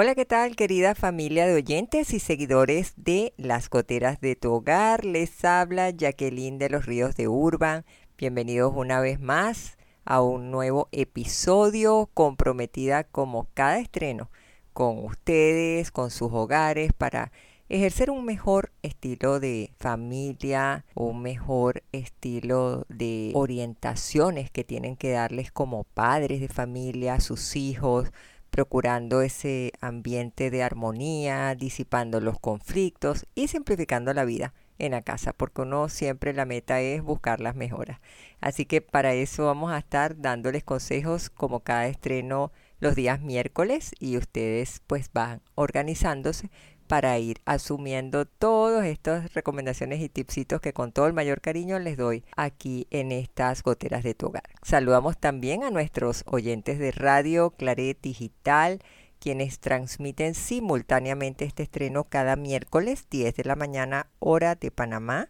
Hola, ¿qué tal querida familia de oyentes y seguidores de Las Goteras de tu Hogar? Les habla Jacqueline de los Ríos de Urban. Bienvenidos una vez más a un nuevo episodio comprometida como cada estreno con ustedes, con sus hogares para ejercer un mejor estilo de familia, un mejor estilo de orientaciones que tienen que darles como padres de familia sus hijos, procurando ese ambiente de armonía, disipando los conflictos y simplificando la vida en la casa, porque uno siempre la meta es buscar las mejoras. Así que para eso vamos a estar dándoles consejos como cada estreno los días miércoles y ustedes pues van organizándose para ir asumiendo todas estas recomendaciones y tipsitos que con todo el mayor cariño les doy aquí en estas goteras de tu hogar. Saludamos también a nuestros oyentes de Radio Claret Digital, quienes transmiten simultáneamente este estreno cada miércoles 10 de la mañana hora de Panamá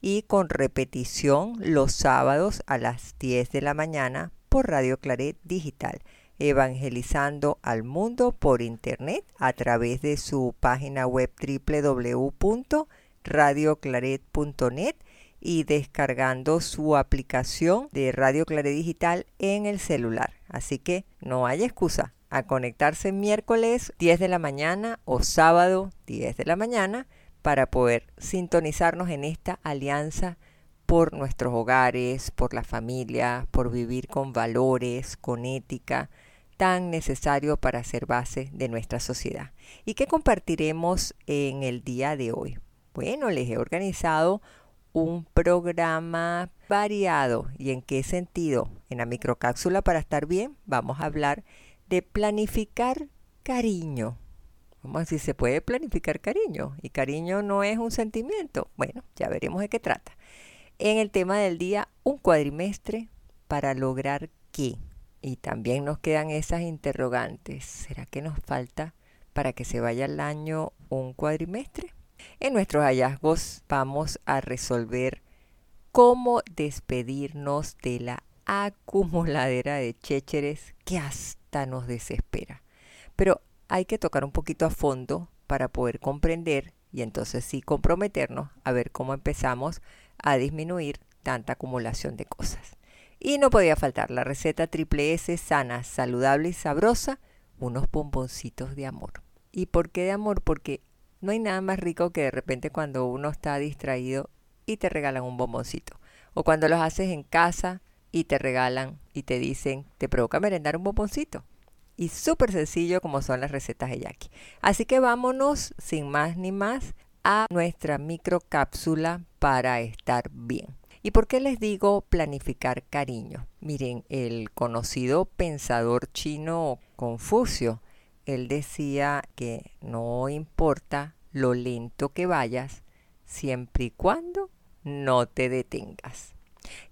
y con repetición los sábados a las 10 de la mañana por Radio Claret Digital evangelizando al mundo por internet a través de su página web www.radioclaret.net y descargando su aplicación de Radio Claret Digital en el celular. Así que no hay excusa a conectarse miércoles 10 de la mañana o sábado 10 de la mañana para poder sintonizarnos en esta alianza por nuestros hogares, por la familia, por vivir con valores, con ética, tan necesario para ser base de nuestra sociedad. ¿Y qué compartiremos en el día de hoy? Bueno, les he organizado un programa variado. ¿Y en qué sentido? En la microcápsula para estar bien vamos a hablar de planificar cariño. Vamos a si se puede planificar cariño. Y cariño no es un sentimiento. Bueno, ya veremos de qué trata. En el tema del día, un cuadrimestre para lograr qué. Y también nos quedan esas interrogantes. ¿Será que nos falta para que se vaya el año un cuadrimestre? En nuestros hallazgos vamos a resolver cómo despedirnos de la acumuladera de chécheres que hasta nos desespera. Pero hay que tocar un poquito a fondo para poder comprender y entonces sí comprometernos a ver cómo empezamos a disminuir tanta acumulación de cosas. Y no podía faltar la receta triple S sana, saludable y sabrosa, unos bomboncitos de amor. ¿Y por qué de amor? Porque no hay nada más rico que de repente cuando uno está distraído y te regalan un bomboncito. O cuando los haces en casa y te regalan y te dicen, te provoca merendar un bomboncito. Y súper sencillo como son las recetas de Jackie. Así que vámonos sin más ni más a nuestra microcápsula para estar bien. ¿Y por qué les digo planificar cariño? Miren, el conocido pensador chino Confucio, él decía que no importa lo lento que vayas, siempre y cuando no te detengas.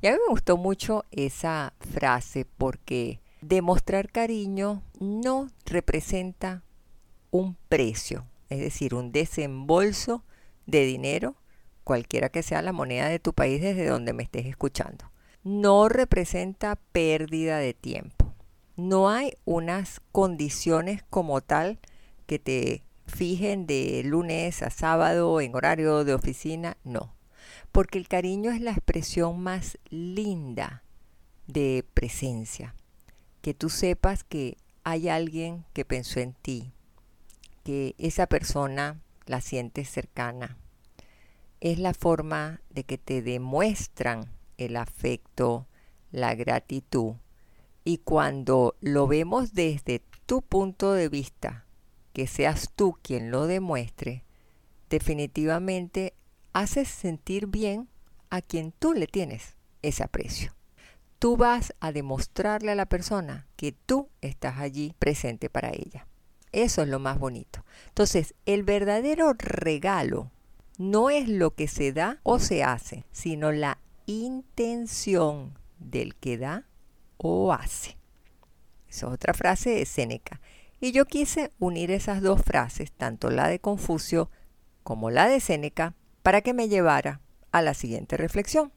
Y a mí me gustó mucho esa frase porque demostrar cariño no representa un precio, es decir, un desembolso de dinero cualquiera que sea la moneda de tu país desde donde me estés escuchando. No representa pérdida de tiempo. No hay unas condiciones como tal que te fijen de lunes a sábado en horario de oficina, no. Porque el cariño es la expresión más linda de presencia. Que tú sepas que hay alguien que pensó en ti, que esa persona la sientes cercana, es la forma de que te demuestran el afecto, la gratitud. Y cuando lo vemos desde tu punto de vista, que seas tú quien lo demuestre, definitivamente haces sentir bien a quien tú le tienes ese aprecio. Tú vas a demostrarle a la persona que tú estás allí presente para ella. Eso es lo más bonito. Entonces, el verdadero regalo no es lo que se da o se hace, sino la intención del que da o hace. Esa es otra frase de Séneca. Y yo quise unir esas dos frases, tanto la de Confucio como la de Séneca, para que me llevara a la siguiente reflexión.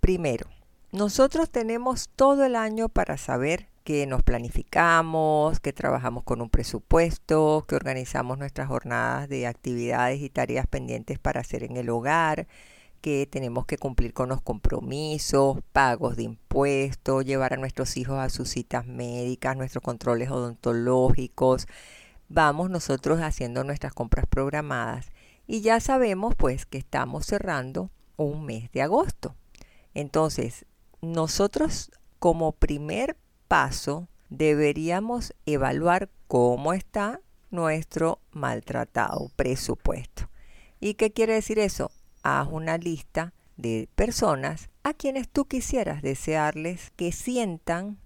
Primero, nosotros tenemos todo el año para saber que nos planificamos, que trabajamos con un presupuesto, que organizamos nuestras jornadas de actividades y tareas pendientes para hacer en el hogar, que tenemos que cumplir con los compromisos, pagos de impuestos, llevar a nuestros hijos a sus citas médicas, nuestros controles odontológicos. Vamos nosotros haciendo nuestras compras programadas y ya sabemos pues que estamos cerrando un mes de agosto. Entonces, nosotros como primer paso deberíamos evaluar cómo está nuestro maltratado presupuesto. ¿Y qué quiere decir eso? haz una lista de personas a quienes tú quisieras desearles que sientan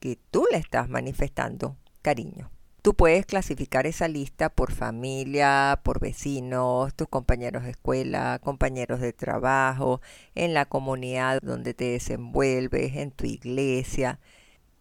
que tú le estás manifestando cariño. Tú puedes clasificar esa lista por familia, por vecinos, tus compañeros de escuela, compañeros de trabajo, en la comunidad donde te desenvuelves, en tu iglesia.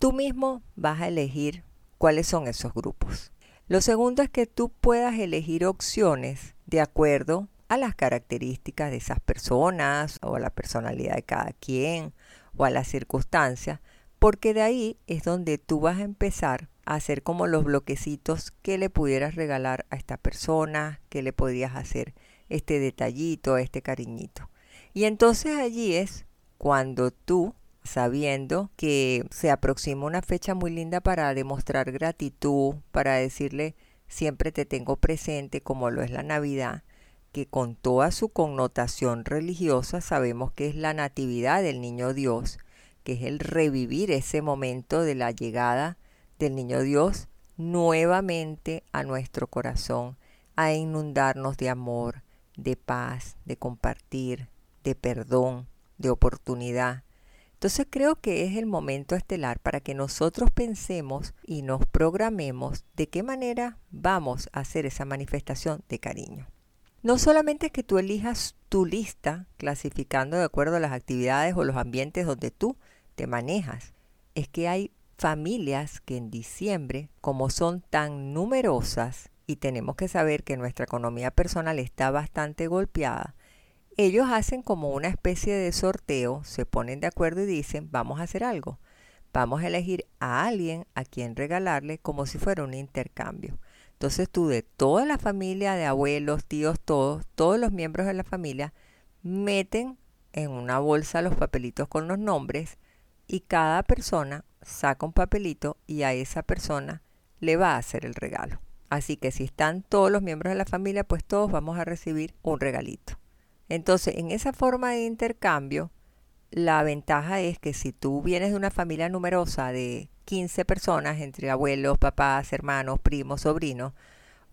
Tú mismo vas a elegir cuáles son esos grupos. Lo segundo es que tú puedas elegir opciones de acuerdo a las características de esas personas o a la personalidad de cada quien o a las circunstancias, porque de ahí es donde tú vas a empezar a hacer como los bloquecitos que le pudieras regalar a esta persona, que le podrías hacer este detallito, este cariñito. Y entonces allí es cuando tú, sabiendo que se aproxima una fecha muy linda para demostrar gratitud, para decirle siempre te tengo presente como lo es la Navidad, que con toda su connotación religiosa sabemos que es la natividad del niño Dios, que es el revivir ese momento de la llegada del niño Dios nuevamente a nuestro corazón, a inundarnos de amor, de paz, de compartir, de perdón, de oportunidad. Entonces creo que es el momento estelar para que nosotros pensemos y nos programemos de qué manera vamos a hacer esa manifestación de cariño. No solamente es que tú elijas tu lista clasificando de acuerdo a las actividades o los ambientes donde tú te manejas, es que hay familias que en diciembre, como son tan numerosas y tenemos que saber que nuestra economía personal está bastante golpeada, ellos hacen como una especie de sorteo, se ponen de acuerdo y dicen, vamos a hacer algo. Vamos a elegir a alguien a quien regalarle como si fuera un intercambio. Entonces tú de toda la familia, de abuelos, tíos, todos, todos los miembros de la familia, meten en una bolsa los papelitos con los nombres y cada persona saca un papelito y a esa persona le va a hacer el regalo. Así que si están todos los miembros de la familia, pues todos vamos a recibir un regalito. Entonces, en esa forma de intercambio, la ventaja es que si tú vienes de una familia numerosa de 15 personas, entre abuelos, papás, hermanos, primos, sobrinos,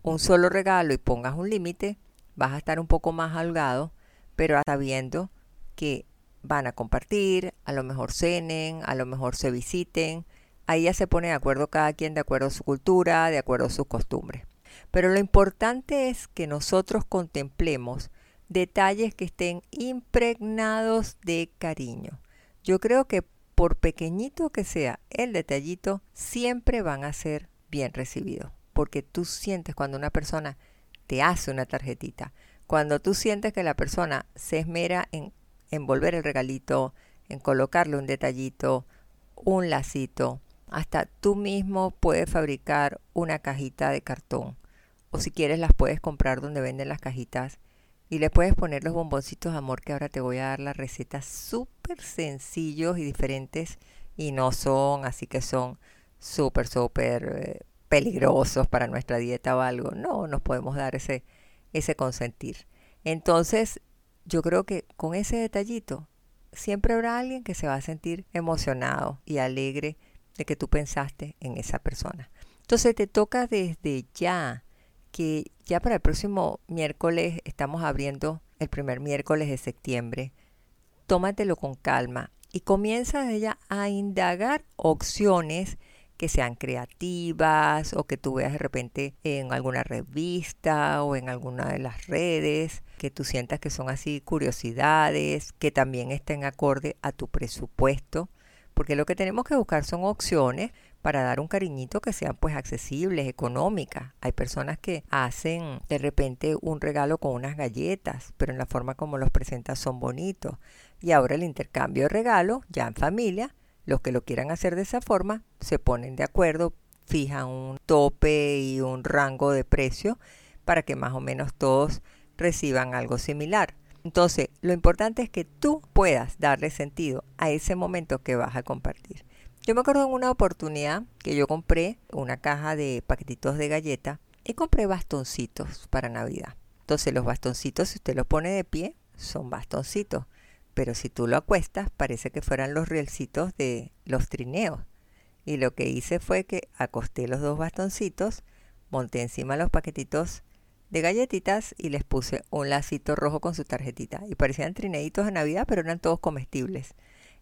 un solo regalo y pongas un límite, vas a estar un poco más holgado, pero sabiendo que van a compartir, a lo mejor cenen, a lo mejor se visiten. Ahí ya se pone de acuerdo cada quien de acuerdo a su cultura, de acuerdo a sus costumbres. Pero lo importante es que nosotros contemplemos detalles que estén impregnados de cariño. Yo creo que por pequeñito que sea el detallito, siempre van a ser bien recibidos. Porque tú sientes cuando una persona te hace una tarjetita, cuando tú sientes que la persona se esmera en envolver el regalito, en colocarle un detallito, un lacito, hasta tú mismo puedes fabricar una cajita de cartón. O si quieres las puedes comprar donde venden las cajitas y le puedes poner los bomboncitos amor que ahora te voy a dar la receta súper sencillos y diferentes y no son, así que son súper, súper eh, peligrosos para nuestra dieta o algo. No, nos podemos dar ese, ese consentir. Entonces, yo creo que con ese detallito siempre habrá alguien que se va a sentir emocionado y alegre de que tú pensaste en esa persona. Entonces te toca desde ya que ya para el próximo miércoles estamos abriendo el primer miércoles de septiembre. Tómatelo con calma y comienza ya a indagar opciones que sean creativas o que tú veas de repente en alguna revista o en alguna de las redes que tú sientas que son así curiosidades, que también estén acorde a tu presupuesto, porque lo que tenemos que buscar son opciones para dar un cariñito que sean pues accesibles, económicas. Hay personas que hacen de repente un regalo con unas galletas, pero en la forma como los presentas son bonitos. Y ahora el intercambio de regalos, ya en familia, los que lo quieran hacer de esa forma, se ponen de acuerdo, fijan un tope y un rango de precio para que más o menos todos reciban algo similar. Entonces, lo importante es que tú puedas darle sentido a ese momento que vas a compartir. Yo me acuerdo en una oportunidad que yo compré una caja de paquetitos de galleta y compré bastoncitos para Navidad. Entonces los bastoncitos, si usted los pone de pie, son bastoncitos. Pero si tú lo acuestas, parece que fueran los rielcitos de los trineos. Y lo que hice fue que acosté los dos bastoncitos, monté encima los paquetitos de galletitas y les puse un lacito rojo con su tarjetita. Y parecían trineitos de Navidad, pero eran todos comestibles.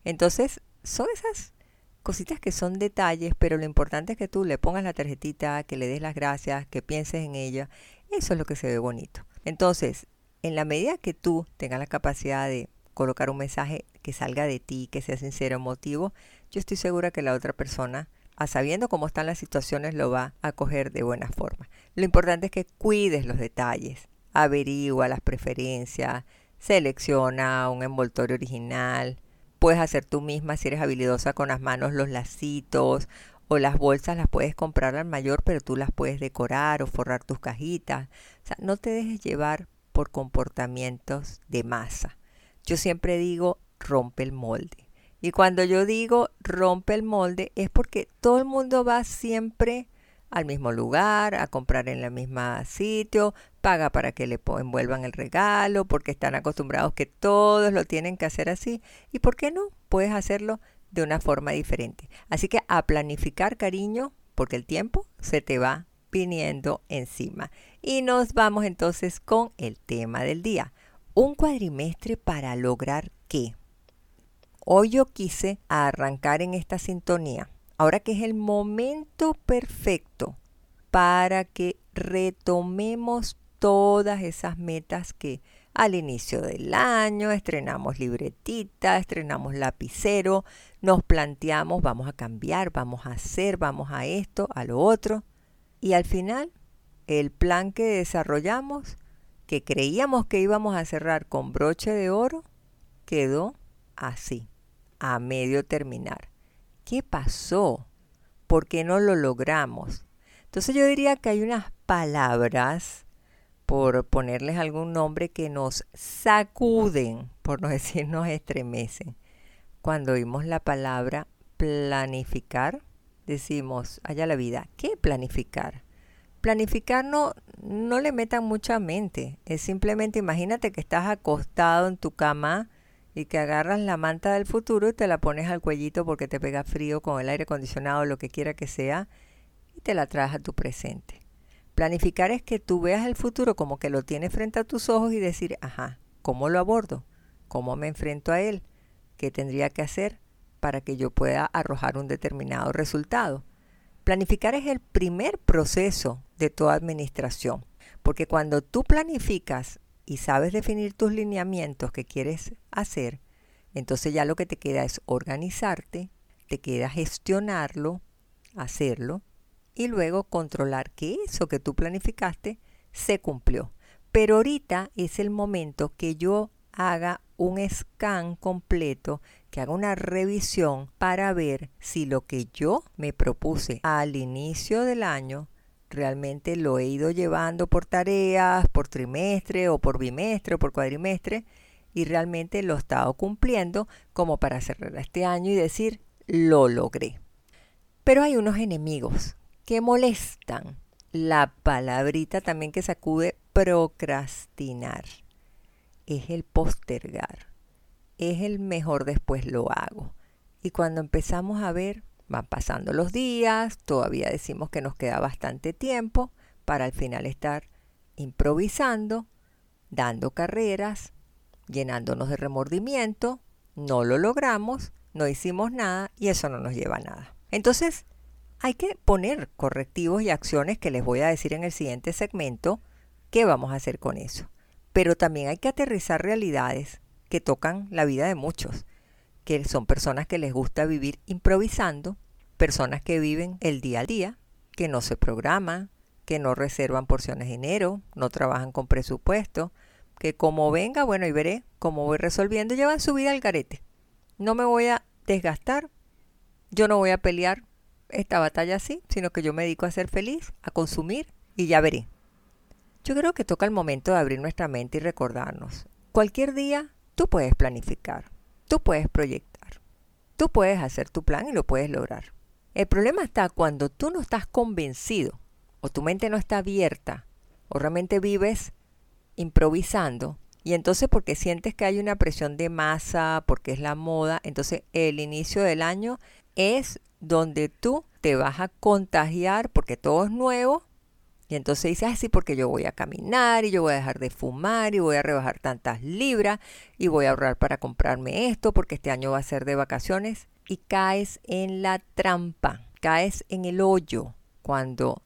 Entonces, son esas cositas que son detalles, pero lo importante es que tú le pongas la tarjetita, que le des las gracias, que pienses en ella. Eso es lo que se ve bonito. Entonces, en la medida que tú tengas la capacidad de colocar un mensaje que salga de ti, que sea sincero, emotivo, yo estoy segura que la otra persona, a sabiendo cómo están las situaciones, lo va a coger de buena forma. Lo importante es que cuides los detalles, averigua las preferencias, selecciona un envoltorio original, puedes hacer tú misma si eres habilidosa con las manos los lacitos o las bolsas las puedes comprar al mayor, pero tú las puedes decorar o forrar tus cajitas. O sea, no te dejes llevar por comportamientos de masa. Yo siempre digo, rompe el molde. Y cuando yo digo rompe el molde es porque todo el mundo va siempre al mismo lugar, a comprar en el mismo sitio, paga para que le envuelvan el regalo, porque están acostumbrados que todos lo tienen que hacer así. ¿Y por qué no? Puedes hacerlo de una forma diferente. Así que a planificar cariño, porque el tiempo se te va viniendo encima. Y nos vamos entonces con el tema del día. Un cuadrimestre para lograr qué. Hoy yo quise arrancar en esta sintonía ahora que es el momento perfecto para que retomemos todas esas metas que al inicio del año estrenamos libretita, estrenamos lapicero, nos planteamos vamos a cambiar, vamos a hacer, vamos a esto, a lo otro. Y al final, el plan que desarrollamos, que creíamos que íbamos a cerrar con broche de oro, quedó así, a medio terminar. ¿Qué pasó? ¿Por qué no lo logramos? Entonces yo diría que hay unas palabras, por ponerles algún nombre, que nos sacuden, por no decir nos estremecen. Cuando oímos la palabra planificar, decimos, allá la vida, ¿qué planificar? Planificar no, no le metan mucha mente, es simplemente imagínate que estás acostado en tu cama, y que agarras la manta del futuro y te la pones al cuellito porque te pega frío con el aire acondicionado o lo que quiera que sea y te la traes a tu presente. Planificar es que tú veas el futuro como que lo tienes frente a tus ojos y decir, ajá, ¿cómo lo abordo? ¿Cómo me enfrento a él? ¿Qué tendría que hacer para que yo pueda arrojar un determinado resultado? Planificar es el primer proceso de toda administración, porque cuando tú planificas y sabes definir tus lineamientos que quieres hacer, entonces ya lo que te queda es organizarte, te queda gestionarlo, hacerlo y luego controlar que eso que tú planificaste se cumplió. Pero ahorita es el momento que yo haga un scan completo, que haga una revisión para ver si lo que yo me propuse al inicio del año realmente lo he ido llevando por tareas, por trimestre o por bimestre o por cuadrimestre y realmente lo he estado cumpliendo como para cerrar este año y decir, lo logré. Pero hay unos enemigos que molestan. La palabrita también que sacude procrastinar. Es el postergar. Es el mejor después lo hago. Y cuando empezamos a ver, Van pasando los días, todavía decimos que nos queda bastante tiempo para al final estar improvisando, dando carreras, llenándonos de remordimiento, no lo logramos, no hicimos nada y eso no nos lleva a nada. Entonces, hay que poner correctivos y acciones que les voy a decir en el siguiente segmento qué vamos a hacer con eso. pero también hay que aterrizar realidades que tocan la vida de muchos, que son personas que les gusta vivir improvisando, personas que viven el día al día, que no se programan, que no reservan porciones de dinero, no trabajan con presupuesto, que como venga, bueno, y veré cómo voy resolviendo, llevan su vida al garete. No me voy a desgastar, yo no voy a pelear esta batalla así, sino que yo me dedico a ser feliz, a consumir y ya veré. Yo creo que toca el momento de abrir nuestra mente y recordarnos. Cualquier día tú puedes planificar, tú puedes proyectar, tú puedes hacer tu plan y lo puedes lograr. El problema está cuando tú no estás convencido o tu mente no está abierta o realmente vives improvisando y entonces porque sientes que hay una presión de masa, porque es la moda, entonces el inicio del año es donde tú te vas a contagiar porque todo es nuevo y entonces dices, así porque yo voy a caminar y yo voy a dejar de fumar y voy a rebajar tantas libras y voy a ahorrar para comprarme esto porque este año va a ser de vacaciones y caes en la trampa, caes en el hoyo cuando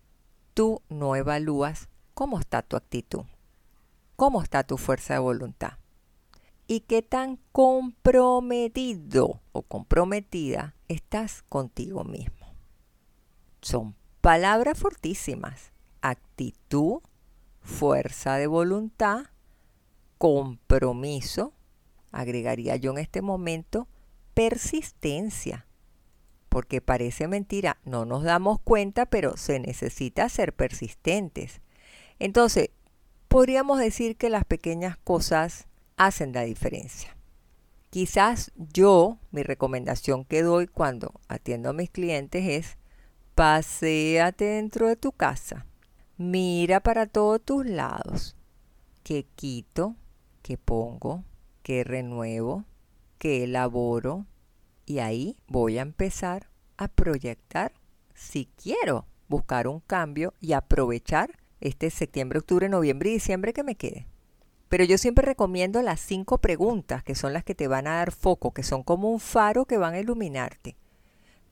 tú no evalúas cómo está tu actitud, cómo está tu fuerza de voluntad y qué tan comprometido o comprometida estás contigo mismo. Son palabras fortísimas. Actitud, fuerza de voluntad, compromiso, agregaría yo en este momento, persistencia. Porque parece mentira, no nos damos cuenta, pero se necesita ser persistentes. Entonces, podríamos decir que las pequeñas cosas hacen la diferencia. Quizás yo, mi recomendación que doy cuando atiendo a mis clientes es, paséate dentro de tu casa, mira para todos tus lados, qué quito, qué pongo, qué renuevo, qué elaboro, y ahí voy a empezar a proyectar si quiero buscar un cambio y aprovechar este septiembre, octubre, noviembre y diciembre que me quede. Pero yo siempre recomiendo las cinco preguntas, que son las que te van a dar foco, que son como un faro que van a iluminarte.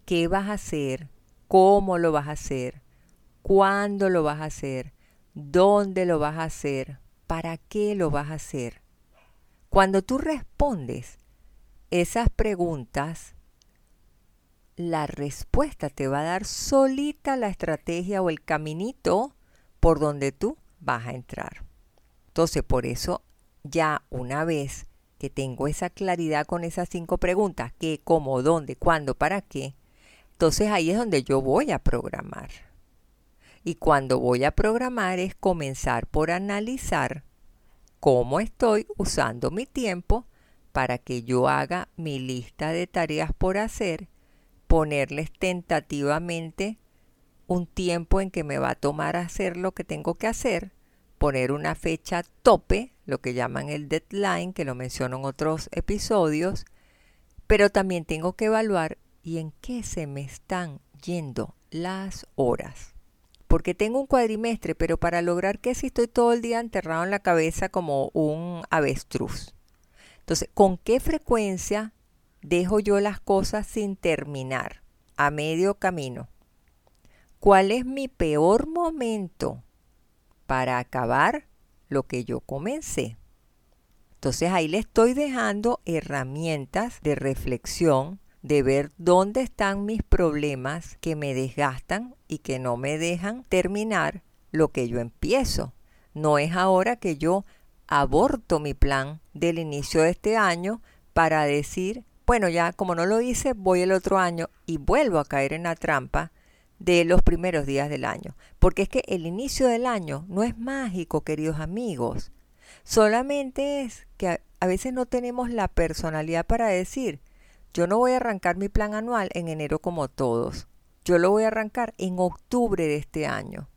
¿Qué vas a hacer? ¿Cómo lo vas a hacer? ¿Cuándo lo vas a hacer? ¿Dónde lo vas a hacer? ¿Para qué lo vas a hacer? Cuando tú respondes esas preguntas, la respuesta te va a dar solita la estrategia o el caminito por donde tú vas a entrar. Entonces, por eso ya una vez que tengo esa claridad con esas cinco preguntas, qué, cómo, dónde, cuándo, para qué, entonces ahí es donde yo voy a programar. Y cuando voy a programar es comenzar por analizar cómo estoy usando mi tiempo para que yo haga mi lista de tareas por hacer, ponerles tentativamente un tiempo en que me va a tomar hacer lo que tengo que hacer poner una fecha tope, lo que llaman el deadline, que lo menciono en otros episodios, pero también tengo que evaluar y en qué se me están yendo las horas. Porque tengo un cuadrimestre, pero para lograr que si estoy todo el día enterrado en la cabeza como un avestruz. Entonces, ¿con qué frecuencia dejo yo las cosas sin terminar, a medio camino? ¿Cuál es mi peor momento para acabar lo que yo comencé. Entonces ahí le estoy dejando herramientas de reflexión, de ver dónde están mis problemas que me desgastan y que no me dejan terminar lo que yo empiezo. No es ahora que yo aborto mi plan del inicio de este año para decir, bueno, ya como no lo hice, voy el otro año y vuelvo a caer en la trampa de los primeros días del año. Porque es que el inicio del año no es mágico, queridos amigos. Solamente es que a, veces no tenemos la personalidad para decir, yo no voy a arrancar mi plan anual en enero como todos. Yo lo voy a arrancar en octubre de este año.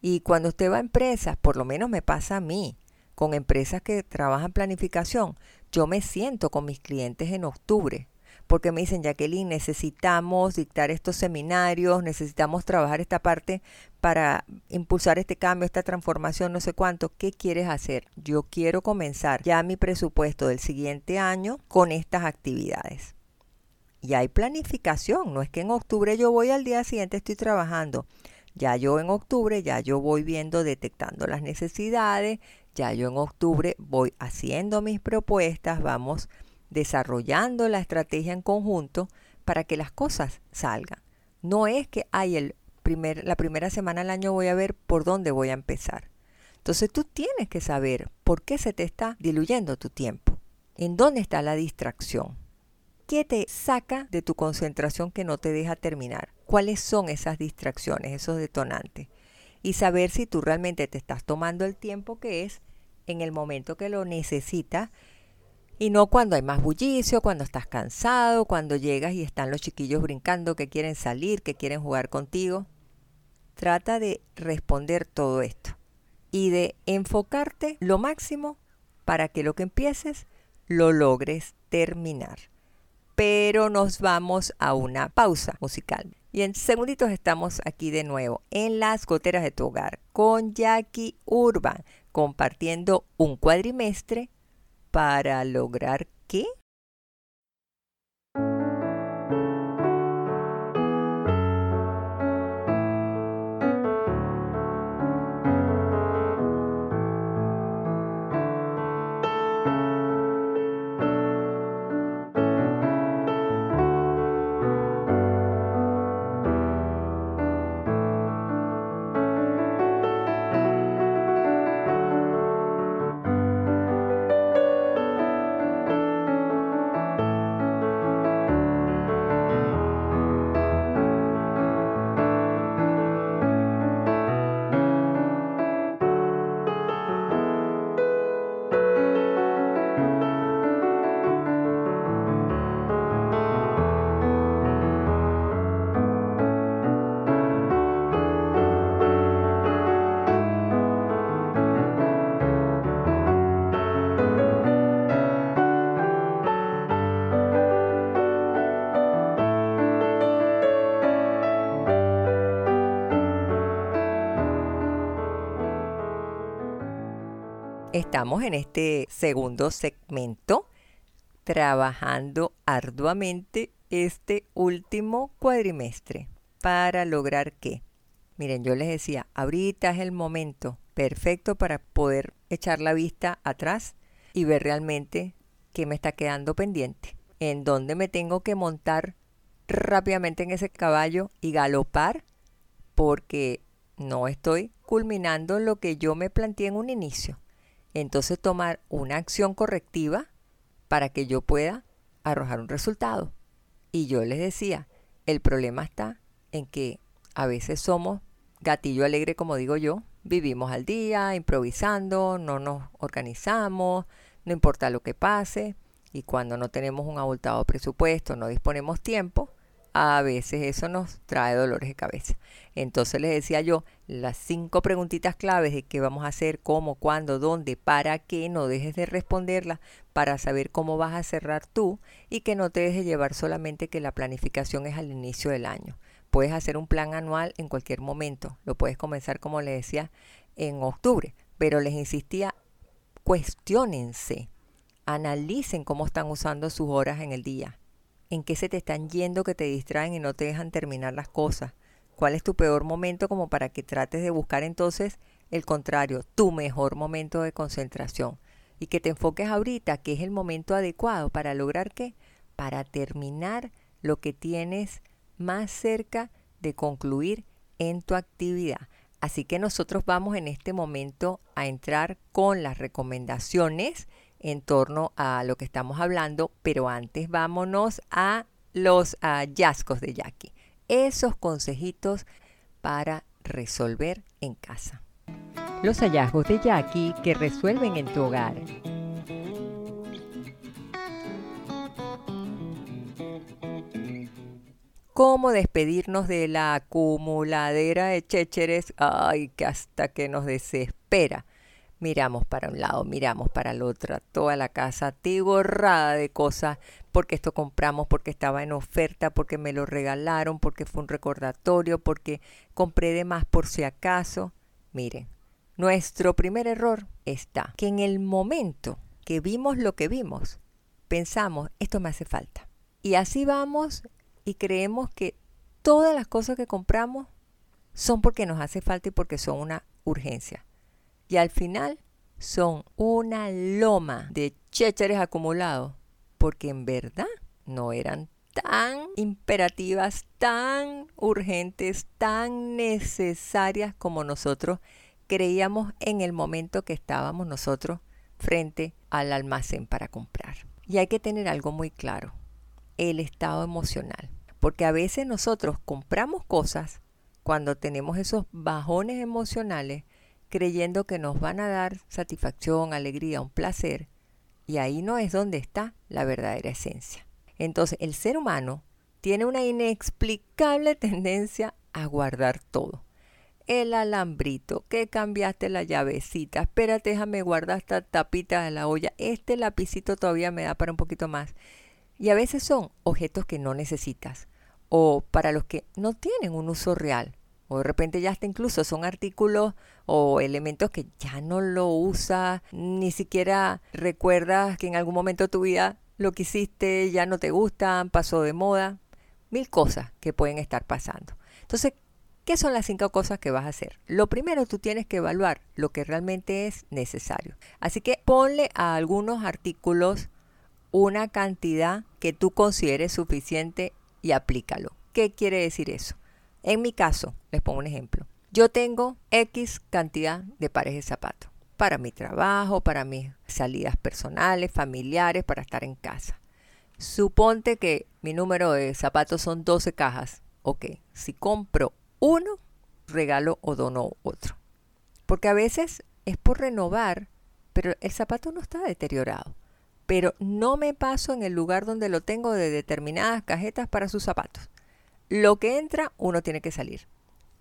Y cuando usted va a empresas, por lo menos me pasa a mí, con empresas que trabajan planificación, yo me siento con mis clientes en octubre porque me dicen, Jacqueline, necesitamos dictar estos seminarios, necesitamos trabajar esta parte para impulsar este cambio, esta transformación, no sé cuánto. ¿Qué quieres hacer? Yo quiero comenzar ya mi presupuesto del siguiente año con estas actividades. Y hay planificación, no es que en octubre yo voy al día siguiente estoy trabajando. Ya yo en octubre, ya yo voy viendo, detectando las necesidades, ya yo en octubre voy haciendo mis propuestas, vamos desarrollando la estrategia en conjunto para que las cosas salgan. No es que hay el primer, la primera semana del año voy a ver por dónde voy a empezar. Entonces tú tienes que saber por qué se te está diluyendo tu tiempo, en dónde está la distracción, qué te saca de tu concentración que no te deja terminar, cuáles son esas distracciones, esos detonantes, y saber si tú realmente te estás tomando el tiempo que es en el momento que lo necesitas y no cuando hay más bullicio, cuando estás cansado, cuando llegas y están los chiquillos brincando que quieren salir, que quieren jugar contigo. Trata de responder todo esto y de enfocarte lo máximo para que lo que empieces lo logres terminar. Pero nos vamos a una pausa musical. Y en segunditos estamos aquí de nuevo en las goteras de tu hogar con Jackie Urban compartiendo un cuadrimestre para lograr qué? Estamos en este segundo segmento trabajando arduamente este último cuadrimestre. Para lograr que, miren, yo les decía, ahorita es el momento perfecto para poder echar la vista atrás y ver realmente qué me está quedando pendiente, en dónde me tengo que montar rápidamente en ese caballo y galopar porque no estoy culminando lo que yo me planteé en un inicio entonces tomar una acción correctiva para que yo pueda arrojar un resultado. Y yo les decía, el problema está en que a veces somos gatillo alegre, como digo yo, vivimos al día, improvisando, no nos organizamos, no importa lo que pase, y cuando no tenemos un abultado presupuesto, no disponemos tiempo, a veces eso nos trae dolores de cabeza. Entonces les decía yo, las cinco preguntitas claves de qué vamos a hacer, cómo, cuándo, dónde, para qué, no dejes de responderlas para saber cómo vas a cerrar tú y que no te dejes llevar solamente que la planificación es al inicio del año. Puedes hacer un plan anual en cualquier momento, lo puedes comenzar como les decía en octubre, pero les insistía, cuestionense, analicen cómo están usando sus horas en el día en qué se te están yendo que te distraen y no te dejan terminar las cosas. ¿Cuál es tu peor momento como para que trates de buscar entonces el contrario, tu mejor momento de concentración? Y que te enfoques ahorita, que es el momento adecuado para lograr qué? Para terminar lo que tienes más cerca de concluir en tu actividad. Así que nosotros vamos en este momento a entrar con las recomendaciones en torno a lo que estamos hablando, pero antes vámonos a los hallazgos de Jackie. Esos consejitos para resolver en casa. Los hallazgos de Jackie que resuelven en tu hogar. cómo despedirnos de la acumuladera de chécheres, ay, que hasta que nos desespera. Miramos para un lado, miramos para el otro, toda la casa atiborrada de cosas, porque esto compramos, porque estaba en oferta, porque me lo regalaron, porque fue un recordatorio, porque compré de más por si acaso. Miren, nuestro primer error está que en el momento que vimos lo que vimos, pensamos, esto me hace falta. Y así vamos y creemos que todas las cosas que compramos son porque nos hace falta y porque son una urgencia. Y al final son una loma de chécheres acumulados, porque en verdad no eran tan imperativas, tan urgentes, tan necesarias como nosotros creíamos en el momento que estábamos nosotros frente al almacén para comprar. Y hay que tener algo muy claro, el estado emocional. Porque a veces nosotros compramos cosas cuando tenemos esos bajones emocionales creyendo que nos van a dar satisfacción, alegría, un placer, y ahí no es donde está la verdadera esencia. Entonces el ser humano tiene una inexplicable tendencia a guardar todo. El alambrito, que cambiaste la llavecita, espérate, déjame guardar esta tapita de la olla, este lapicito todavía me da para un poquito más. Y a veces son objetos que no necesitas o para los que no tienen un uso real. O de repente ya hasta incluso son artículos o elementos que ya no lo usas, ni siquiera recuerdas que en algún momento de tu vida lo que hiciste ya no te gustan, pasó de moda, mil cosas que pueden estar pasando. Entonces, ¿qué son las cinco cosas que vas a hacer? Lo primero, tú tienes que evaluar lo que realmente es necesario. Así que ponle a algunos artículos una cantidad que tú consideres suficiente y aplícalo. ¿Qué quiere decir eso? En mi caso, les pongo un ejemplo. Yo tengo X cantidad de pares de zapatos para mi trabajo, para mis salidas personales, familiares, para estar en casa. Suponte que mi número de zapatos son 12 cajas. Ok, si compro uno, regalo o dono otro. Porque a veces es por renovar, pero el zapato no está deteriorado. Pero no me paso en el lugar donde lo tengo de determinadas cajetas para sus zapatos. Lo que entra, uno tiene que salir.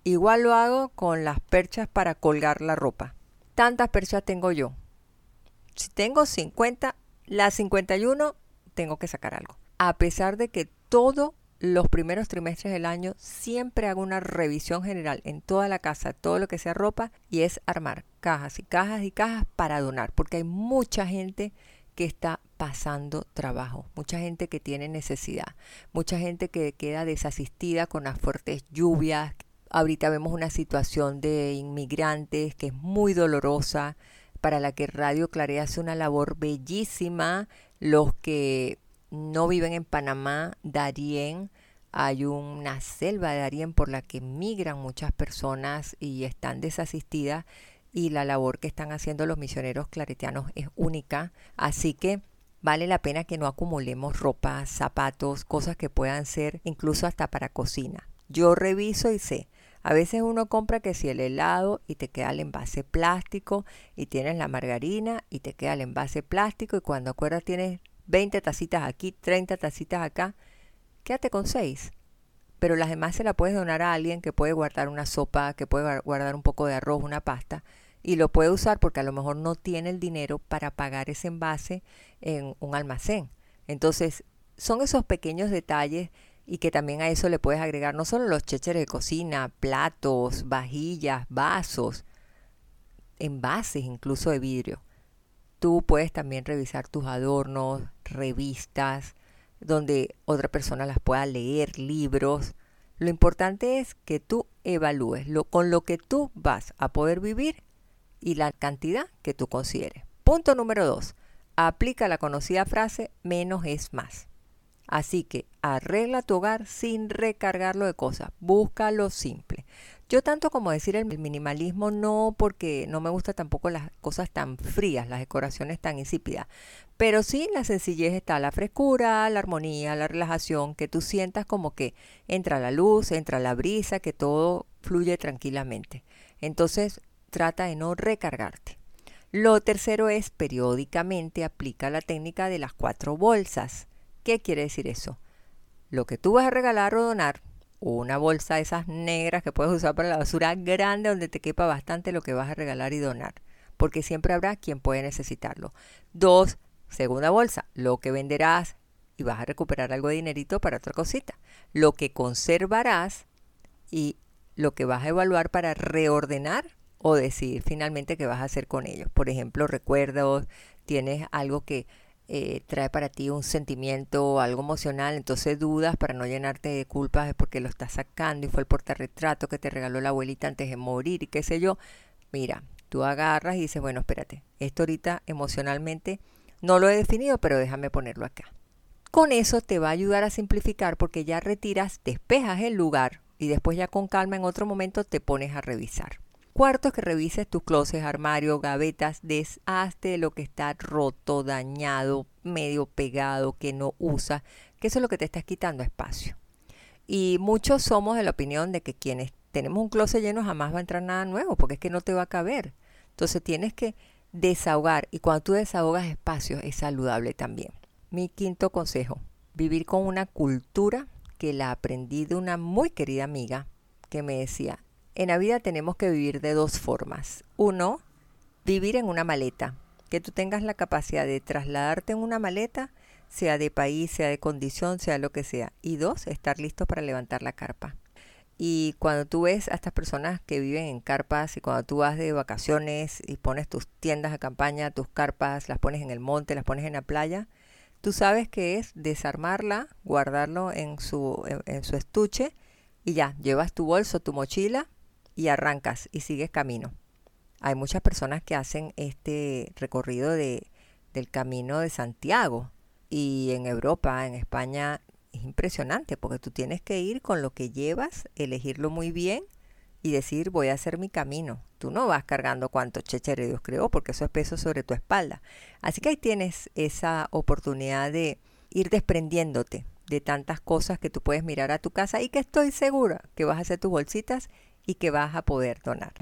Igual lo hago con las perchas para colgar la ropa tantas perchas tengo yo? Si tengo 50, las 51 tengo que sacar algo. A pesar de que todos los primeros trimestres del año siempre hago una revisión general en toda la casa, todo lo que sea ropa, y es armar cajas y cajas y cajas para donar, porque hay mucha gente que está pasando trabajo, mucha gente que tiene necesidad, mucha gente que queda desasistida con las fuertes lluvias, Ahorita vemos una situación de inmigrantes que es muy dolorosa, para la que Radio Clarea hace una labor bellísima. Los que no viven en Panamá, Darien, hay una selva de Darien por la que migran muchas personas y están desasistidas y la labor que están haciendo los misioneros claretianos es única. Así que vale la pena que no acumulemos ropa, zapatos, cosas que puedan ser incluso hasta para cocina. Yo reviso y sé, a veces uno compra que si el helado y te queda el envase plástico y tienes la margarina y te queda el envase plástico y cuando acuerdas tienes 20 tacitas aquí, 30 tacitas acá, quédate con 6. Pero las demás se la puedes donar a alguien que puede guardar una sopa, que puede guardar un poco de arroz, una pasta y lo puede usar porque a lo mejor no tiene el dinero para pagar ese envase en un almacén. Entonces, son esos pequeños detalles y que también a eso le puedes agregar no solo los chécheres de cocina, platos, vajillas, vasos, envases incluso de vidrio. Tú puedes también revisar tus adornos, revistas, donde otra persona las pueda leer, libros. Lo importante es que tú evalúes lo, con lo que tú vas a poder vivir y la cantidad que tú consideres. Punto número dos. Aplica la conocida frase menos es más. Así que arregla tu hogar sin recargarlo de cosas. Busca lo simple. Yo tanto como decir el minimalismo no porque no me gusta tampoco las cosas tan frías, las decoraciones tan insípidas, pero sí la sencillez está la frescura, la armonía, la relajación, que tú sientas como que entra la luz, entra la brisa, que todo fluye tranquilamente. Entonces trata de no recargarte. Lo tercero es periódicamente aplica la técnica de las cuatro bolsas. ¿Qué quiere decir eso? Lo que tú vas a regalar o donar, una bolsa de esas negras que puedes usar para la basura grande donde te quepa bastante lo que vas a regalar y donar, porque siempre habrá quien puede necesitarlo. Dos, segunda bolsa, lo que venderás y vas a recuperar algo de dinerito para otra cosita. Lo que conservarás y lo que vas a evaluar para reordenar o decidir finalmente qué vas a hacer con ellos. Por ejemplo, recuerdos, tienes algo que eh, trae para ti un sentimiento, algo emocional, entonces dudas para no llenarte de culpas es porque lo estás sacando y fue el portarretrato que te regaló la abuelita antes de morir y qué sé yo. Mira, Tú agarras y dices, bueno, espérate, esto ahorita emocionalmente no lo he definido, pero déjame ponerlo acá. Con eso te va a ayudar a simplificar porque ya retiras, despejas el lugar y después ya con calma en otro momento te pones a revisar. Cuarto es que revises tus closets, armario, gavetas, deshazte lo que está roto, dañado, medio pegado, que no usas, que eso es lo que te está quitando espacio. Y muchos somos de la opinión de que quienes tenemos un closet lleno jamás va a entrar nada nuevo, porque es que no te va a caber. Entonces tienes que desahogar y cuando tú desahogas espacio es saludable también. Mi quinto consejo, vivir con una cultura que la aprendí de una muy querida amiga que me decía, en la vida tenemos que vivir de dos formas. Uno, vivir en una maleta, que tú tengas la capacidad de trasladarte en una maleta, sea de país, sea de condición, sea lo que sea. Y dos, estar listo para levantar la carpa. Y cuando tú ves a estas personas que viven en carpas y cuando tú vas de vacaciones y pones tus tiendas de campaña, tus carpas, las pones en el monte, las pones en la playa, tú sabes que es desarmarla, guardarlo en su, en, su estuche y ya, llevas tu bolso, tu mochila y arrancas y sigues camino. Hay muchas personas que hacen este recorrido de, del camino de Santiago y en Europa, en España es impresionante porque tú tienes que ir con lo que llevas, elegirlo muy bien y decir voy a hacer mi camino. Tú no vas cargando cuánto chéchere Dios creó porque eso es peso sobre tu espalda. Así que ahí tienes esa oportunidad de ir desprendiéndote de tantas cosas que tú puedes mirar a tu casa y que estoy segura que vas a hacer tus bolsitas y que vas a poder donar.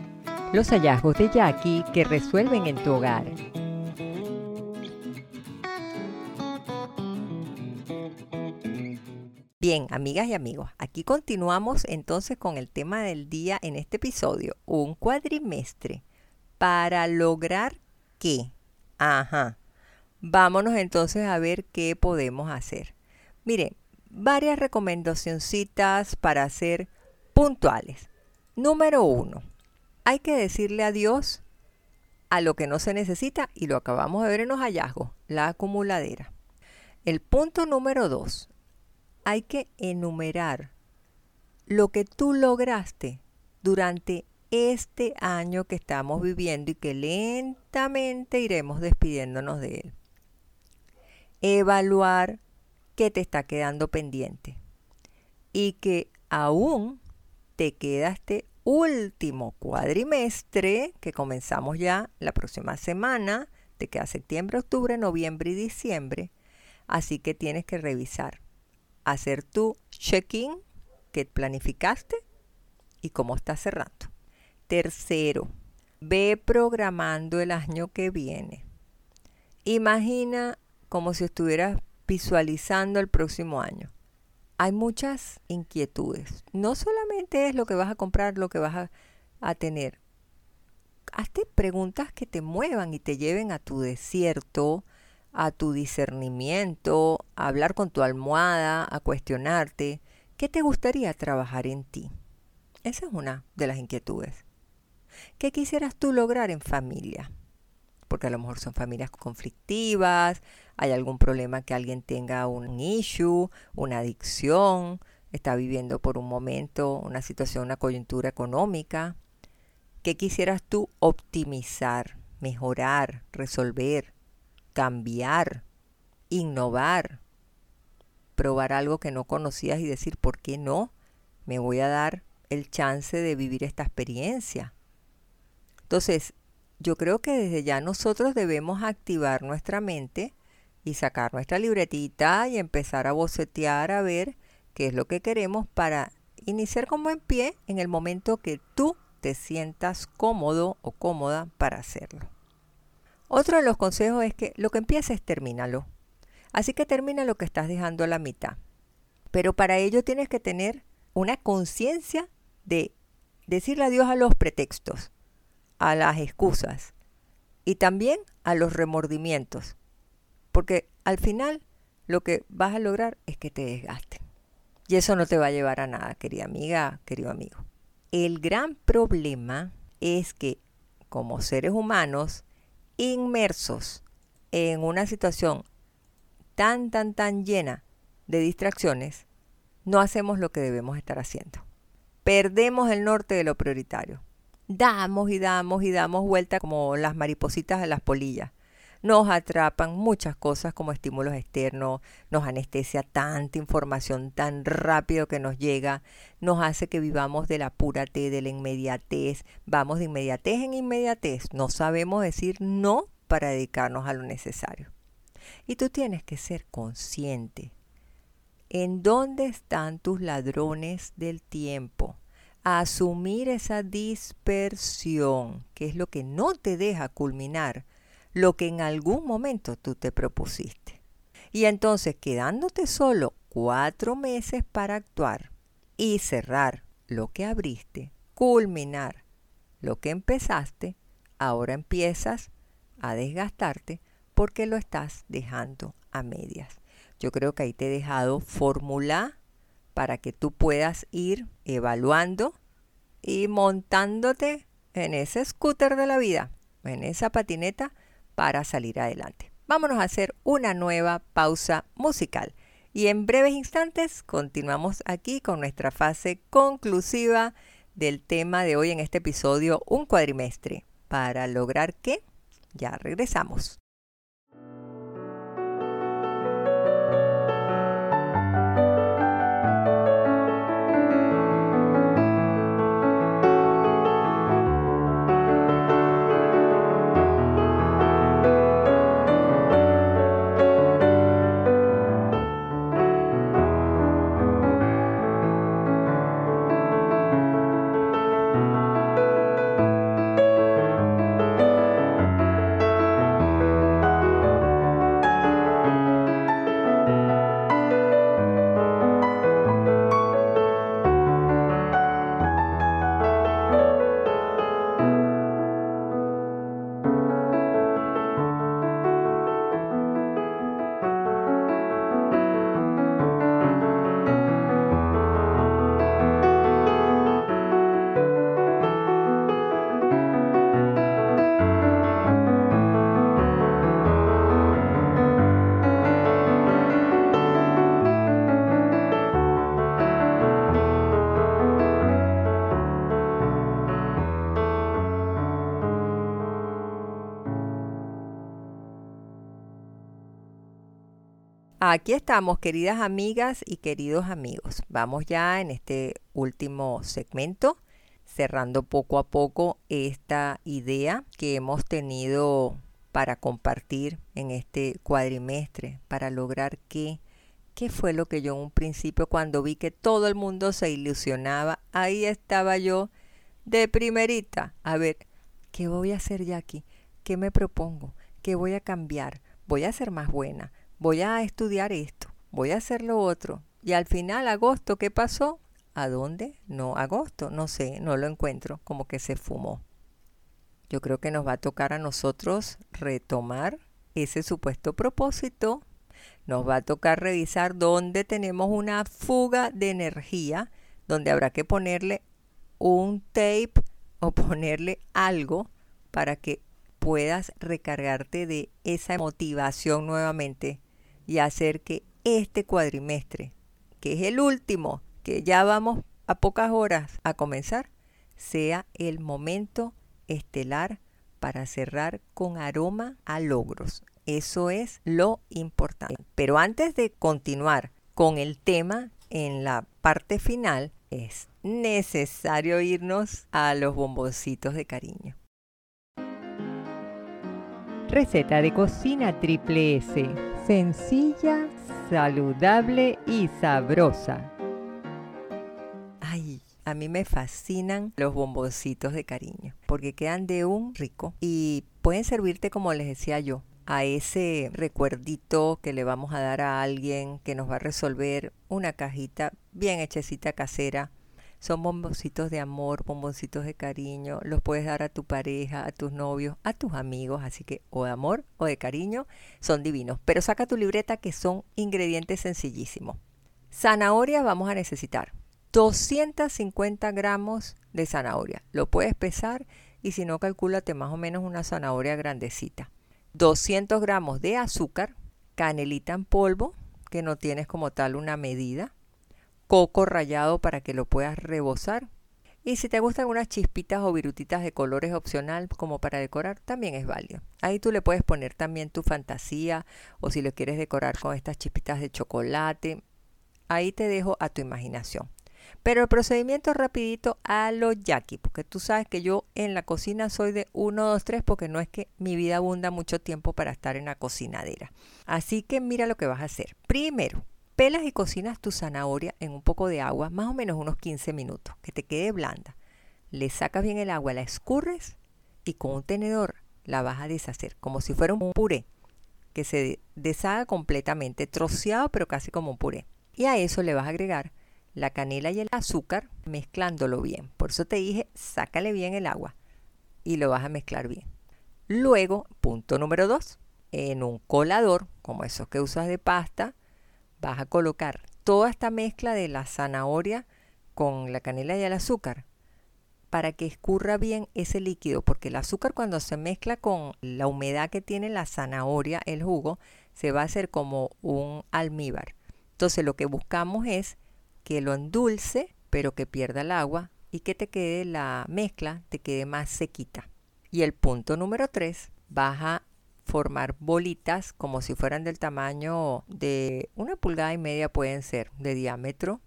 Los hallazgos de Jackie que resuelven en tu hogar. Bien, amigas y amigos, aquí continuamos entonces con el tema del día en este episodio, un cuadrimestre. ¿Para lograr qué? Ajá. Vámonos entonces a ver qué podemos hacer. Miren, varias recomendacioncitas para ser puntuales. Número uno, hay que decirle adiós a lo que no se necesita y lo acabamos de ver en los hallazgos, la acumuladera. El punto número dos, hay que enumerar lo que tú lograste durante este año que estamos viviendo y que lentamente iremos despidiéndonos de él. Evaluar qué te está quedando pendiente y que aún te queda este último cuadrimestre que comenzamos ya la próxima semana, te queda septiembre, octubre, noviembre y diciembre, así que tienes que revisar hacer tu check-in que planificaste y cómo estás cerrando. Tercero, ve programando el año que viene. Imagina como si estuvieras visualizando el próximo año. Hay muchas inquietudes. No solamente es lo que vas a comprar, lo que vas a, a tener. Hazte preguntas que te muevan y te lleven a tu desierto, a tu discernimiento, a hablar con tu almohada, a cuestionarte, ¿qué te gustaría trabajar en ti? Esa es una de las inquietudes. ¿Qué quisieras tú lograr en familia? Porque a lo mejor son familias conflictivas, hay algún problema que alguien tenga un issue, una adicción, está viviendo por un momento una situación, una coyuntura económica. ¿Qué quisieras tú optimizar, mejorar, resolver? cambiar, innovar, probar algo que no conocías y decir, ¿por qué no? Me voy a dar el chance de vivir esta experiencia. Entonces, yo creo que desde ya nosotros debemos activar nuestra mente y sacar nuestra libretita y empezar a bocetear a ver qué es lo que queremos para iniciar como en pie en el momento que tú te sientas cómodo o cómoda para hacerlo. Otro de los consejos es que lo que empieces, termínalo. Así que termina lo que estás dejando a la mitad. Pero para ello tienes que tener una conciencia de decirle adiós a los pretextos, a las excusas y también a los remordimientos. Porque al final lo que vas a lograr es que te desgasten. Y eso no te va a llevar a nada, querida amiga, querido amigo. El gran problema es que como seres humanos inmersos en una situación tan, tan, tan llena de distracciones, no hacemos lo que debemos estar haciendo. Perdemos el norte de lo prioritario. Damos y damos y damos vuelta como las maripositas a las polillas. Nos atrapan muchas cosas como estímulos externos, nos anestesia tanta información tan rápido que nos llega, nos hace que vivamos del apúrate, de la inmediatez, vamos de inmediatez en inmediatez, no sabemos decir no para dedicarnos a lo necesario. Y tú tienes que ser consciente. ¿En dónde están tus ladrones del tiempo? Asumir esa dispersión, que es lo que no te deja culminar lo que en algún momento tú te propusiste. Y entonces, quedándote solo cuatro meses para actuar y cerrar lo que abriste, culminar lo que empezaste, ahora empiezas a desgastarte porque lo estás dejando a medias. Yo creo que ahí te he dejado fórmula para que tú puedas ir evaluando y montándote en ese scooter de la vida, en esa patineta para salir adelante. Vámonos a hacer una nueva pausa musical y en breves instantes continuamos aquí con nuestra fase conclusiva del tema de hoy en este episodio, un cuadrimestre, para lograr que ya regresamos. Aquí estamos, queridas amigas y queridos amigos. Vamos ya en este último segmento, cerrando poco a poco esta idea que hemos tenido para compartir en este cuadrimestre, para lograr que, ¿qué fue lo que yo en un principio cuando vi que todo el mundo se ilusionaba? Ahí estaba yo de primerita. A ver, ¿qué voy a hacer ya aquí? ¿Qué me propongo? ¿Qué voy a cambiar? Voy a ser más buena voy a estudiar esto, voy a hacer lo otro. Y al final, agosto, ¿qué pasó? ¿A dónde? No, agosto, no sé, no lo encuentro, como que se fumó. Yo creo que nos va a tocar a nosotros retomar ese supuesto propósito. Nos va a tocar revisar dónde tenemos una fuga de energía, donde habrá que ponerle un tape o ponerle algo para que puedas recargarte de esa motivación nuevamente y hacer que este cuadrimestre, que es el último, que ya vamos a pocas horas a comenzar, sea el momento estelar para cerrar con aroma a logros. Eso es lo importante. Pero antes de continuar con el tema en la parte final, es necesario irnos a los bomboncitos de cariño. Receta de cocina triple S. Sencilla, saludable y sabrosa. Ay, a mí me fascinan los bomboncitos de cariño porque quedan de un rico y pueden servirte como les decía yo a ese recuerdito que le vamos a dar a alguien que nos va a resolver una cajita bien hechecita casera son bomboncitos de amor, bomboncitos de cariño. Los puedes dar a tu pareja, a tus novios, a tus amigos. Así que o de amor o de cariño son divinos. Pero saca tu libreta que son ingredientes sencillísimos. Zanahoria vamos a necesitar 250 gramos de zanahoria. Lo puedes pesar y si no, calcúlate más o menos una zanahoria grandecita. 200 gramos de azúcar, canelita en polvo, que no tienes como tal una medida coco rallado para que lo puedas rebozar Y si te gustan unas chispitas o virutitas de colores opcional como para decorar, también es válido. Ahí tú le puedes poner también tu fantasía o si lo quieres decorar con estas chispitas de chocolate. Ahí te dejo a tu imaginación. Pero el procedimiento rapidito a lo yaqui, porque tú sabes que yo en la cocina soy de 1, 2, 3, porque no es que mi vida abunda mucho tiempo para estar en la cocinadera. Así que mira lo que vas a hacer. Primero, Pelas y cocinas tu zanahoria en un poco de agua, más o menos unos 15 minutos, que te quede blanda. Le sacas bien el agua, la escurres y con un tenedor la vas a deshacer, como si fuera un puré, que se deshaga completamente, troceado pero casi como un puré. Y a eso le vas a agregar la canela y el azúcar mezclándolo bien. Por eso te dije, sácale bien el agua y lo vas a mezclar bien. Luego, punto número 2, en un colador, como esos que usas de pasta, vas a colocar toda esta mezcla de la zanahoria con la canela y el azúcar para que escurra bien ese líquido, porque el azúcar cuando se mezcla con la humedad que tiene la zanahoria, el jugo, se va a hacer como un almíbar. Entonces lo que buscamos es que lo endulce, pero que pierda el agua y que te quede la mezcla, te quede más sequita. Y el punto número 3, vas a formar bolitas como si fueran del tamaño de una pulgada y media pueden ser de diámetro.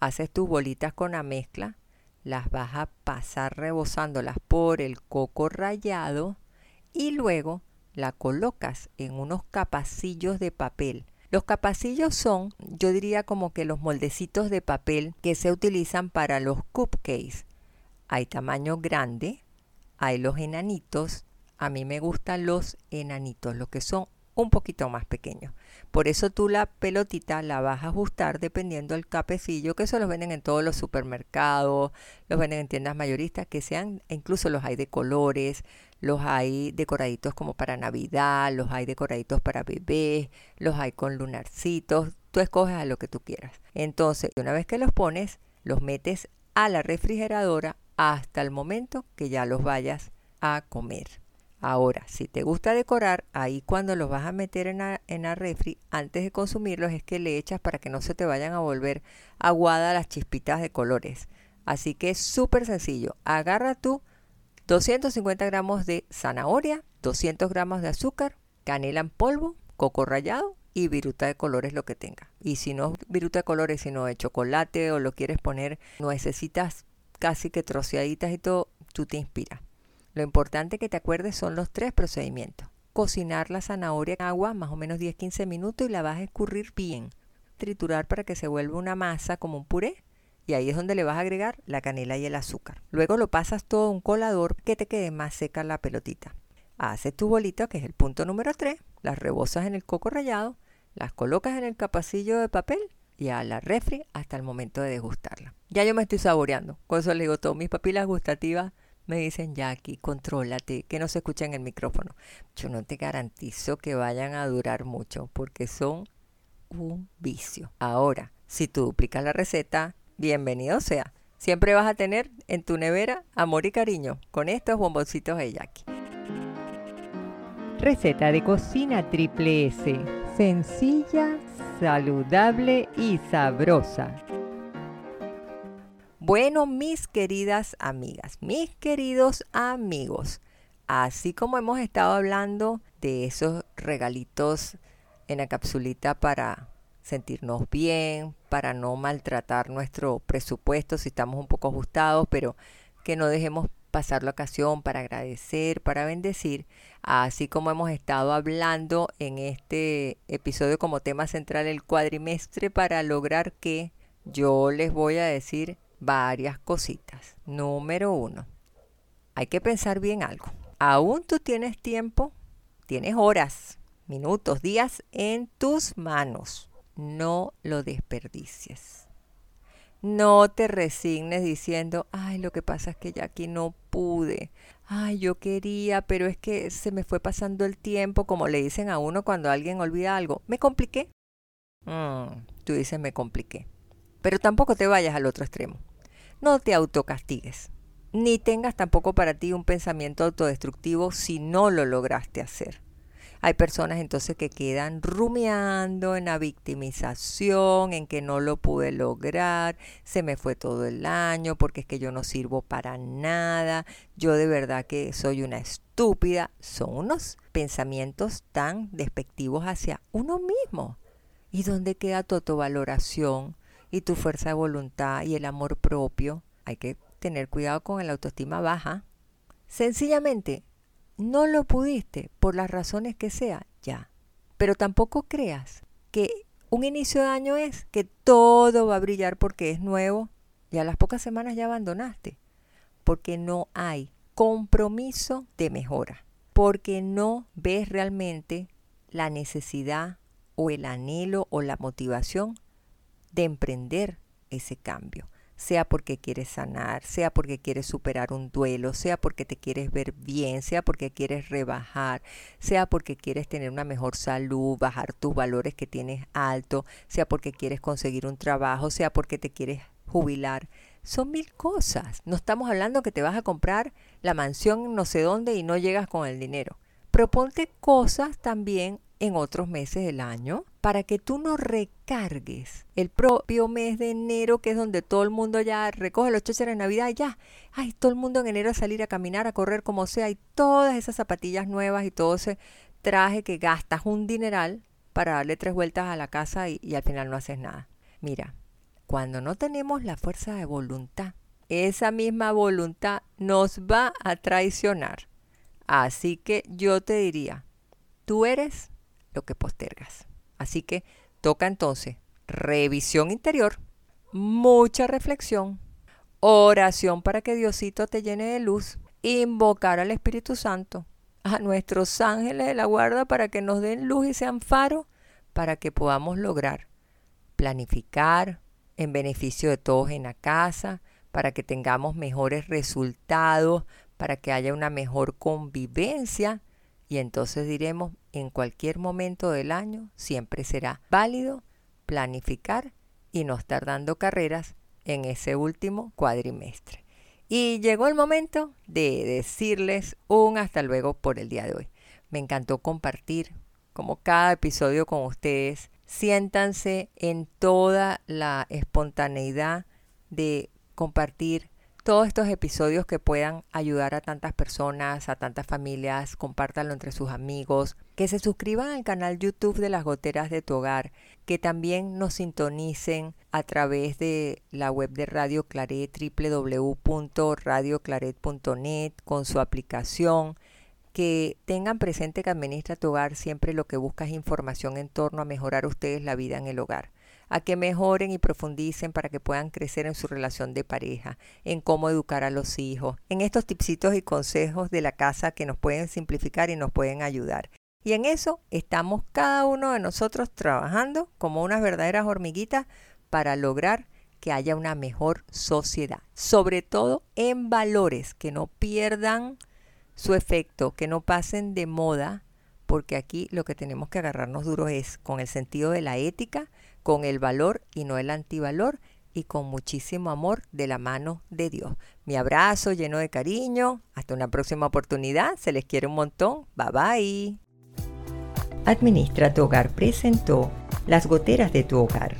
Haces tus bolitas con la mezcla, las vas a pasar rebosándolas por el coco rallado y luego la colocas en unos capacillos de papel. Los capacillos son, yo diría como que los moldecitos de papel que se utilizan para los cupcakes. Hay tamaño grande, hay los enanitos a mí me gustan los enanitos, los que son un poquito más pequeños. Por eso tú la pelotita la vas a ajustar dependiendo del capecillo, que eso los venden en todos los supermercados, los venden en tiendas mayoristas, que sean, e incluso los hay de colores, los hay decoraditos como para Navidad, los hay decoraditos para bebés, los hay con lunarcitos, tú escoges a lo que tú quieras. Entonces, una vez que los pones, los metes a la refrigeradora hasta el momento que ya los vayas a comer. Ahora, si te gusta decorar, ahí cuando los vas a meter en la, en refri, antes de consumirlos es que le echas para que no se te vayan a volver aguadas las chispitas de colores. Así que es súper sencillo. Agarra tú 250 gramos de zanahoria, 200 gramos de azúcar, canela en polvo, coco rallado y viruta de colores lo que tenga. Y si no viruta de colores, sino de chocolate o lo quieres poner nuecesitas casi que troceaditas y todo, tú te inspiras. Lo importante que te acuerdes son los tres procedimientos. Cocinar la zanahoria en agua más o menos 10-15 minutos y la vas a escurrir bien. Triturar para que se vuelva una masa como un puré y ahí es donde le vas a agregar la canela y el azúcar. Luego lo pasas todo a un colador que te quede más seca la pelotita. Haces tu bolita, que es el punto número 3, las rebosas en el coco rallado, las colocas en el capacillo de papel y a la refri hasta el momento de degustarla. Ya yo me estoy saboreando, con eso le digo mis papilas gustativas me dicen, Jackie, contrólate, que no se escucha en el micrófono. Yo no te garantizo que vayan a durar mucho porque son un vicio. Ahora, si tú duplicas la receta, bienvenido sea. Siempre vas a tener en tu nevera amor y cariño con estos bomboncitos de Jackie. Receta de cocina triple S. Sencilla, saludable y sabrosa. Bueno, mis queridas amigas, mis queridos amigos, así como hemos estado hablando de esos regalitos en la capsulita para sentirnos bien, para no maltratar nuestro presupuesto si estamos un poco ajustados, pero que no dejemos pasar la ocasión para agradecer, para bendecir, así como hemos estado hablando en este episodio como tema central el cuadrimestre para lograr que yo les voy a decir varias cositas. Número uno, hay que pensar bien algo. Aún tú tienes tiempo, tienes horas, minutos, días en tus manos. No lo desperdicies. No te resignes diciendo, ay, lo que pasa es que ya aquí no pude. Ay, yo quería, pero es que se me fue pasando el tiempo, como le dicen a uno cuando alguien olvida algo. ¿Me compliqué? Mm, tú dices, me compliqué. Pero tampoco te vayas al otro extremo. No te autocastigues, ni tengas tampoco para ti un pensamiento autodestructivo si no lo lograste hacer. Hay personas entonces que quedan rumiando en la victimización, en que no lo pude lograr, se me fue todo el año porque es que yo no sirvo para nada, yo de verdad que soy una estúpida. Son unos pensamientos tan despectivos hacia uno mismo. ¿Y dónde queda tu autovaloración y tu fuerza de voluntad y el amor propio? Hay que tener cuidado con la autoestima baja. Sencillamente, no lo pudiste por las razones que sea, ya. Pero tampoco creas que un inicio de año es que todo va a brillar porque es nuevo y a las pocas semanas ya abandonaste. Porque no hay compromiso de mejora. Porque no ves realmente la necesidad o el anhelo o la motivación de emprender ese cambio sea porque quieres sanar, sea porque quieres superar un duelo, sea porque te quieres ver bien, sea porque quieres rebajar, sea porque quieres tener una mejor salud, bajar tus valores que tienes alto, sea porque quieres conseguir un trabajo, sea porque te quieres jubilar. Son mil cosas. No estamos hablando que te vas a comprar la mansión no sé dónde y no llegas con el dinero. Proponte cosas también en otros meses del año para que tú no recargues el propio mes de enero, que es donde todo el mundo ya recoge los choches de Navidad, ya, ay, todo el mundo en enero a salir a caminar, a correr como sea, y todas esas zapatillas nuevas y todo ese traje que gastas un dineral para darle tres vueltas a la casa y, y al final no haces nada. Mira, cuando no tenemos la fuerza de voluntad, esa misma voluntad nos va a traicionar. Así que yo te diría, tú eres lo que postergas. Así que toca entonces revisión interior, mucha reflexión, oración para que Diosito te llene de luz, invocar al Espíritu Santo, a nuestros ángeles de la guarda para que nos den luz y sean faro para que podamos lograr planificar en beneficio de todos en la casa, para que tengamos mejores resultados, para que haya una mejor convivencia y entonces diremos, en cualquier momento del año siempre será válido planificar y no estar dando carreras en ese último cuadrimestre. Y llegó el momento de decirles un hasta luego por el día de hoy. Me encantó compartir como cada episodio con ustedes. Siéntanse en toda la espontaneidad de compartir todos estos episodios que puedan ayudar a tantas personas, a tantas familias, compártanlo entre sus amigos, que se suscriban al canal YouTube de las goteras de tu hogar, que también nos sintonicen a través de la web de Radio Claret, www.radioclaret.net, con su aplicación, que tengan presente que Administra tu hogar siempre lo que busca es información en torno a mejorar ustedes la vida en el hogar a que mejoren y profundicen para que puedan crecer en su relación de pareja, en cómo educar a los hijos, en estos tipsitos y consejos de la casa que nos pueden simplificar y nos pueden ayudar. Y en eso estamos cada uno de nosotros trabajando como unas verdaderas hormiguitas para lograr que haya una mejor sociedad, sobre todo en valores que no pierdan su efecto, que no pasen de moda, porque aquí lo que tenemos que agarrarnos duro es con el sentido de la ética, con el valor y no el antivalor y con muchísimo amor de la mano de Dios. Mi abrazo lleno de cariño. Hasta una próxima oportunidad. Se les quiere un montón. Bye bye. Administra tu hogar presentó Las goteras de tu hogar.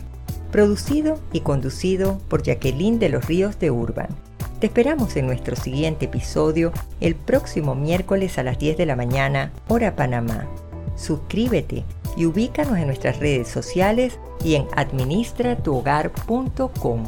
Producido y conducido por Jacqueline de los Ríos de Urban. Te esperamos en nuestro siguiente episodio el próximo miércoles a las 10 de la mañana, hora Panamá. Suscríbete y ubícanos en nuestras redes sociales y en administratuhogar.com.